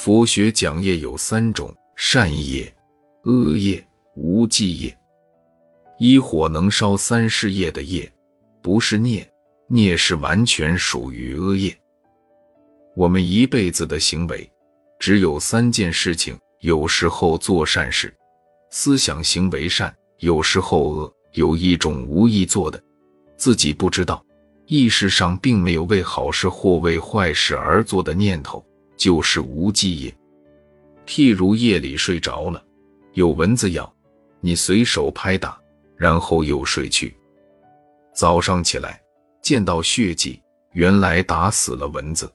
佛学讲业有三种：善业、恶业、无记业。一火能烧三世业的业，不是孽，孽是完全属于恶业。我们一辈子的行为，只有三件事情：有时候做善事，思想行为善；有时候恶，有一种无意做的，自己不知道，意识上并没有为好事或为坏事而做的念头。就是无记业，譬如夜里睡着了，有蚊子咬，你随手拍打，然后又睡去。早上起来见到血迹，原来打死了蚊子。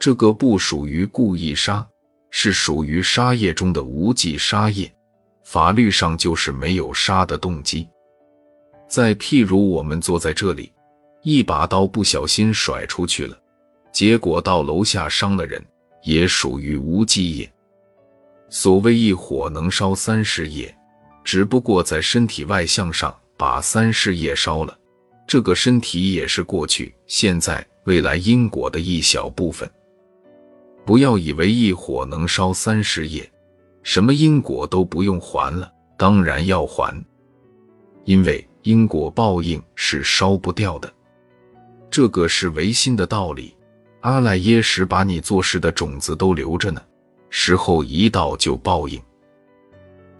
这个不属于故意杀，是属于杀业中的无记杀业，法律上就是没有杀的动机。再譬如我们坐在这里，一把刀不小心甩出去了。结果到楼下伤了人，也属于无记业。所谓一火能烧三世业，只不过在身体外向上把三世业烧了。这个身体也是过去、现在、未来因果的一小部分。不要以为一火能烧三世业，什么因果都不用还了。当然要还，因为因果报应是烧不掉的。这个是唯心的道理。阿赖耶识把你做事的种子都留着呢，时候一到就报应。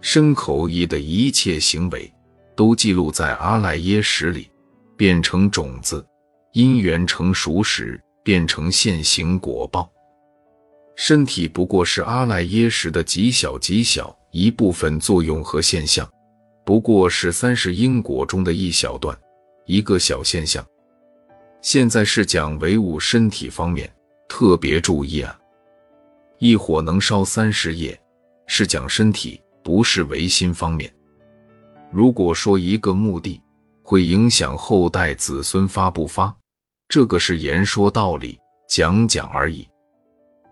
身口意的一切行为都记录在阿赖耶识里，变成种子，因缘成熟时变成现行果报。身体不过是阿赖耶识的极小极小一部分作用和现象，不过是三世因果中的一小段，一个小现象。现在是讲唯物身体方面，特别注意啊！一火能烧三十业，是讲身体，不是唯心方面。如果说一个目的会影响后代子孙发不发，这个是言说道理，讲讲而已。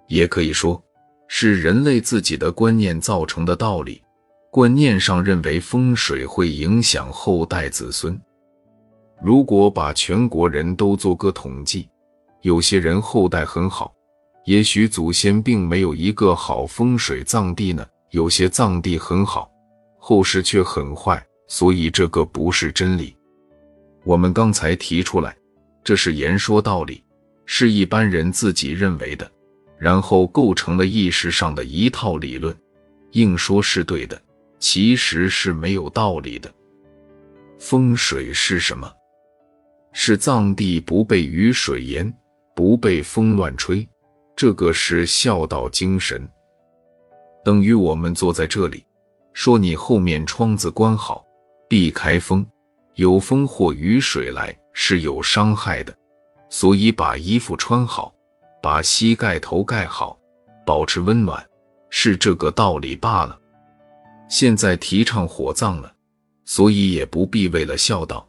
也可以说是人类自己的观念造成的道理，观念上认为风水会影响后代子孙。如果把全国人都做个统计，有些人后代很好，也许祖先并没有一个好风水葬地呢；有些葬地很好，后世却很坏，所以这个不是真理。我们刚才提出来，这是言说道理，是一般人自己认为的，然后构成了意识上的一套理论，硬说是对的，其实是没有道理的。风水是什么？是藏地不被雨水淹，不被风乱吹，这个是孝道精神。等于我们坐在这里，说你后面窗子关好，避开风，有风或雨水来是有伤害的，所以把衣服穿好，把膝盖头盖好，保持温暖，是这个道理罢了。现在提倡火葬了，所以也不必为了孝道。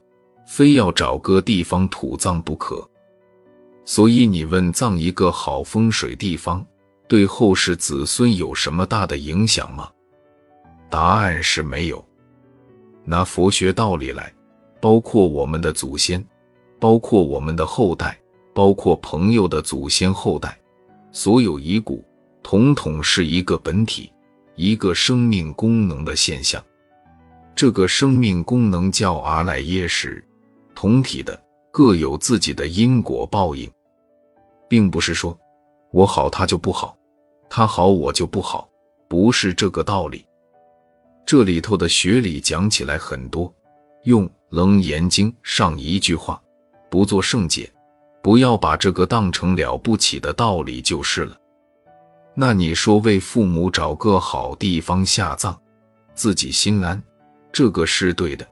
非要找个地方土葬不可，所以你问葬一个好风水地方，对后世子孙有什么大的影响吗？答案是没有。拿佛学道理来，包括我们的祖先，包括我们的后代，包括朋友的祖先后代，所有遗骨，统统是一个本体，一个生命功能的现象。这个生命功能叫阿赖耶识。同体的各有自己的因果报应，并不是说我好他就不好，他好我就不好，不是这个道理。这里头的学理讲起来很多，用《楞严经》上一句话不做圣解，不要把这个当成了不起的道理就是了。那你说为父母找个好地方下葬，自己心安，这个是对的，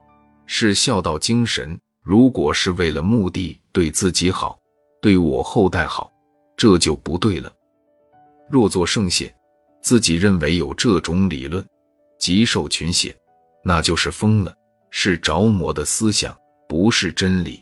是孝道精神。如果是为了目的对自己好，对我后代好，这就不对了。若做圣贤，自己认为有这种理论，极受群邪，那就是疯了，是着魔的思想，不是真理。